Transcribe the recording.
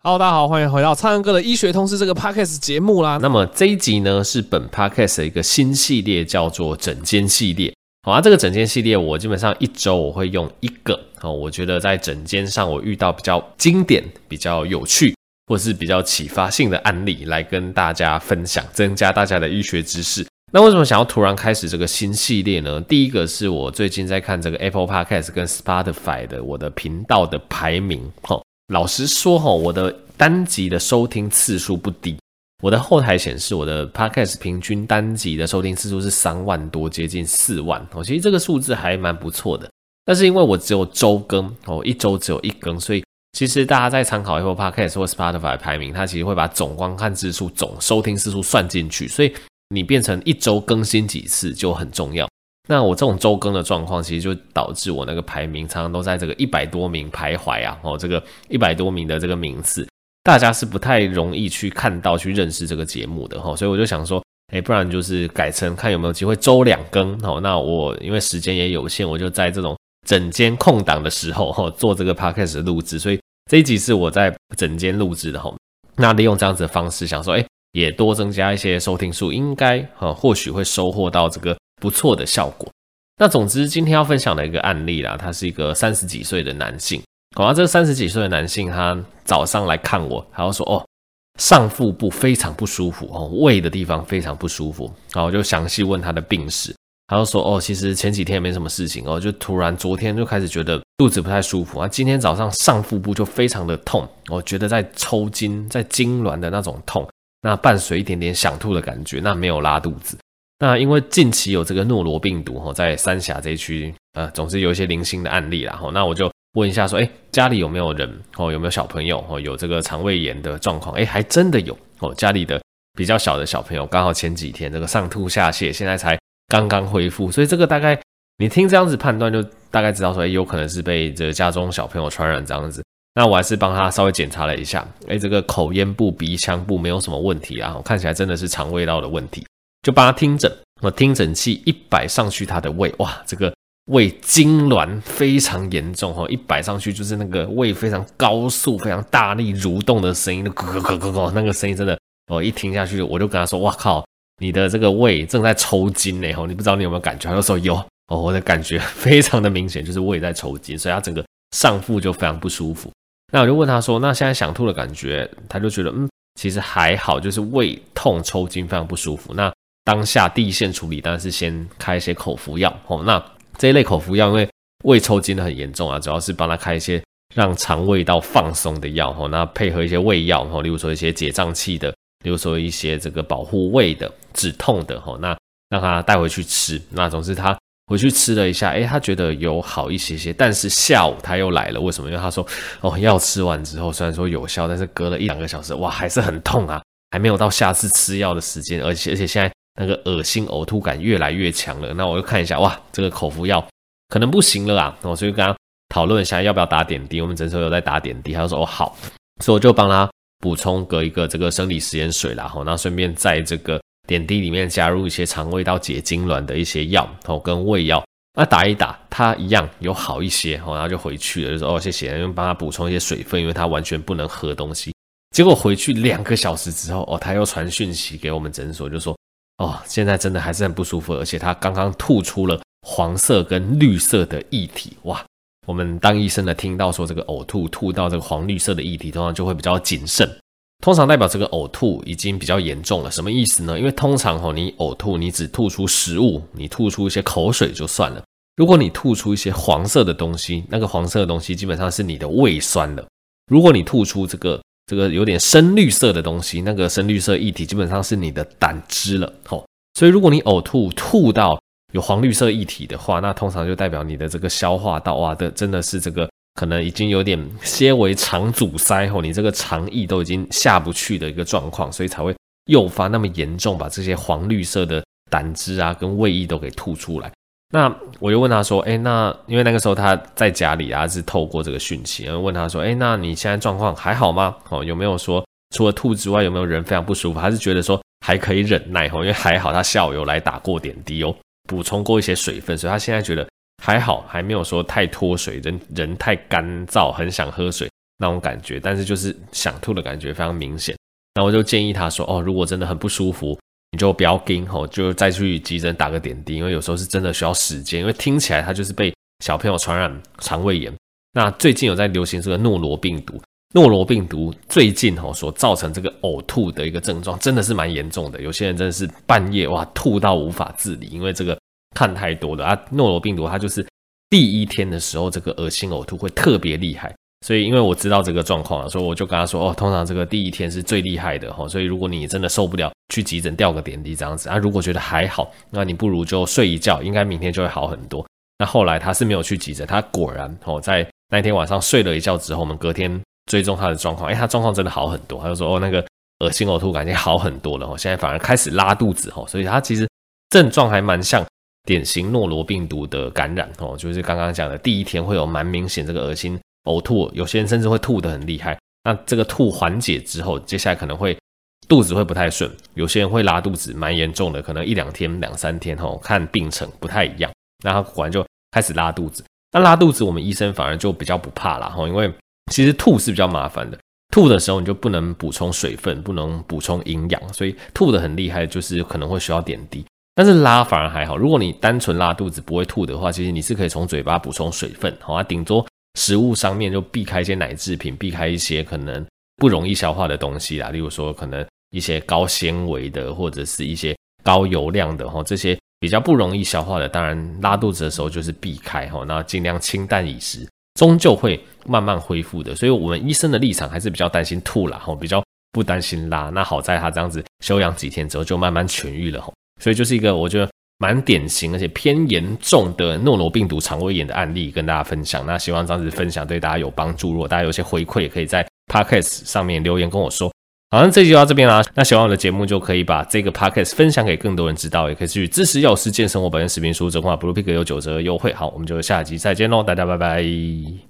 Hello，大家好，欢迎回到苍蓝鸽的医学通识这个 podcast 节目啦。那么这一集呢，是本 podcast 的一个新系列，叫做诊间系列。好啊，这个诊间系列我基本上一周我会用一个好，我觉得在诊间上我遇到比较经典、比较有趣，或是比较启发性的案例来跟大家分享，增加大家的医学知识。那为什么想要突然开始这个新系列呢？第一个是我最近在看这个 Apple Podcast 跟 Spotify 的我的频道的排名，哈。老实说哈，我的单集的收听次数不低，我的后台显示我的 podcast 平均单集的收听次数是三万多，接近四万哦。其实这个数字还蛮不错的，但是因为我只有周更哦，一周只有一更，所以其实大家在参考 Apple Podcast 或 Spotify 排名，它其实会把总观看次数、总收听次数算进去，所以你变成一周更新几次就很重要。那我这种周更的状况，其实就导致我那个排名常常都在这个一百多名徘徊啊，哦，这个一百多名的这个名次，大家是不太容易去看到、去认识这个节目的哈，所以我就想说，哎，不然就是改成看有没有机会周两更，哦，那我因为时间也有限，我就在这种整间空档的时候，哈，做这个 podcast 的录制，所以这一集是我在整间录制的哈，那利用这样子的方式，想说，哎，也多增加一些收听数，应该哈，或许会收获到这个。不错的效果。那总之，今天要分享的一个案例啦，他是一个三十几岁的男性。好啊，这个三十几岁的男性，他早上来看我，他就说：“哦，上腹部非常不舒服哦，胃的地方非常不舒服。”然后我就详细问他的病史，他就说：“哦，其实前几天没什么事情哦，就突然昨天就开始觉得肚子不太舒服啊，今天早上上腹部就非常的痛，我觉得在抽筋，在痉挛的那种痛，那伴随一点点想吐的感觉，那没有拉肚子。”那因为近期有这个诺罗病毒哈，在三峡这一区，呃，总是有一些零星的案例啦哈。那我就问一下说，哎，家里有没有人哦，有没有小朋友哦，有这个肠胃炎的状况？哎，还真的有哦，家里的比较小的小朋友，刚好前几天这个上吐下泻，现在才刚刚恢复，所以这个大概你听这样子判断，就大概知道说，哎，有可能是被这个家中小朋友传染这样子。那我还是帮他稍微检查了一下，哎，这个口咽部、鼻腔部没有什么问题啊，看起来真的是肠胃道的问题。就帮他听诊，我听诊器一摆上去，他的胃哇，这个胃痉挛非常严重哈，一摆上去就是那个胃非常高速、非常大力蠕动的声音，咯咯咯咯咯，那个声音真的，我一听下去，我就跟他说，哇靠，你的这个胃正在抽筋呢，吼，你不知道你有没有感觉？他就说有，哦，我的感觉非常的明显，就是胃在抽筋，所以他整个上腹就非常不舒服。那我就问他说，那现在想吐的感觉，他就觉得嗯，其实还好，就是胃痛抽筋非常不舒服。那当下第一线处理当然是先开一些口服药哦。那这一类口服药，因为胃抽筋的很严重啊，主要是帮他开一些让肠胃道放松的药哦。那配合一些胃药哦，例如说一些解胀气的，例如说一些这个保护胃的、止痛的哦。那让他带回去吃。那总之他回去吃了一下，诶，他觉得有好一些些。但是下午他又来了，为什么？因为他说哦，药吃完之后虽然说有效，但是隔了一两个小时，哇，还是很痛啊，还没有到下次吃药的时间，而且而且现在。那个恶心呕吐感越来越强了，那我就看一下，哇，这个口服药可能不行了啊，我所以跟他讨论一下要不要打点滴。我们诊所有在打点滴，他就说哦好，所以我就帮他补充隔一个这个生理食盐水啦，吼，那顺便在这个点滴里面加入一些肠胃道解痉挛的一些药，吼，跟胃药，那打一打，他一样有好一些，吼，然后就回去了，就说哦谢谢，因为帮他补充一些水分，因为他完全不能喝东西。结果回去两个小时之后，哦，他又传讯息给我们诊所，就说。哦，现在真的还是很不舒服，而且他刚刚吐出了黄色跟绿色的液体，哇！我们当医生的听到说这个呕吐吐到这个黄绿色的液体，通常就会比较谨慎，通常代表这个呕吐已经比较严重了。什么意思呢？因为通常哦，你呕吐你只吐出食物，你吐出一些口水就算了，如果你吐出一些黄色的东西，那个黄色的东西基本上是你的胃酸了。如果你吐出这个。这个有点深绿色的东西，那个深绿色液体基本上是你的胆汁了，吼。所以如果你呕吐吐到有黄绿色液体的话，那通常就代表你的这个消化道啊的真的是这个可能已经有点些微肠阻塞，吼，你这个肠液都已经下不去的一个状况，所以才会诱发那么严重，把这些黄绿色的胆汁啊跟胃液都给吐出来。那我就问他说：“哎，那因为那个时候他在家里啊，是透过这个讯息，然后问他说：‘哎，那你现在状况还好吗？哦，有没有说除了吐之外，有没有人非常不舒服？还是觉得说还可以忍耐？哦，因为还好他下午有来打过点滴哦，补充过一些水分，所以他现在觉得还好，还没有说太脱水，人人太干燥，很想喝水。那种感觉，但是就是想吐的感觉非常明显。那我就建议他说，哦，如果真的很不舒服，你就不要惊吼，就再去急诊打个点滴，因为有时候是真的需要时间，因为听起来他就是被小朋友传染肠胃炎。那最近有在流行这个诺罗病毒，诺罗病毒最近吼所造成这个呕吐的一个症状，真的是蛮严重的。有些人真的是半夜哇吐到无法自理，因为这个看太多了啊。诺罗病毒它就是第一天的时候，这个恶心呕吐会特别厉害。所以因为我知道这个状况了，所以我就跟他说哦，通常这个第一天是最厉害的哈。所以如果你真的受不了，去急诊吊个点滴这样子啊。如果觉得还好，那你不如就睡一觉，应该明天就会好很多。那后来他是没有去急诊，他果然哦在。那天晚上睡了一觉之后，我们隔天追踪他的状况，哎，他状况真的好很多。他就说，哦，那个恶心呕吐感觉好很多了，哦现在反而开始拉肚子哦，所以他其实症状还蛮像典型诺罗病毒的感染，哦，就是刚刚讲的第一天会有蛮明显这个恶心呕吐，有些人甚至会吐得很厉害。那这个吐缓解之后，接下来可能会肚子会不太顺，有些人会拉肚子，蛮严重的，可能一两天、两三天，吼，看病程不太一样。那他果然就开始拉肚子。那拉肚子，我们医生反而就比较不怕啦，哈，因为其实吐是比较麻烦的，吐的时候你就不能补充水分，不能补充营养，所以吐得很厉害，就是可能会需要点滴。但是拉反而还好，如果你单纯拉肚子不会吐的话，其实你是可以从嘴巴补充水分，好啊，顶多食物上面就避开一些奶制品，避开一些可能不容易消化的东西啦，例如说可能一些高纤维的，或者是一些高油量的，哈，这些。比较不容易消化的，当然拉肚子的时候就是避开哈，那尽量清淡饮食，终究会慢慢恢复的。所以，我们医生的立场还是比较担心吐啦，哈，比较不担心拉。那好在他这样子休养几天之后，就慢慢痊愈了哈。所以，就是一个我觉得蛮典型而且偏严重的诺罗病毒肠胃炎的案例跟大家分享。那希望这样子分享对大家有帮助。如果大家有些回馈，也可以在 Podcast 上面留言跟我说。好，那这集就到这边啦。那喜欢我的节目，就可以把这个 podcast 分享给更多人知道，也可以去支持药师健生活本人视频书，整话 Blue Pick 有九折优惠。好，我们就下集再见喽，大家拜拜。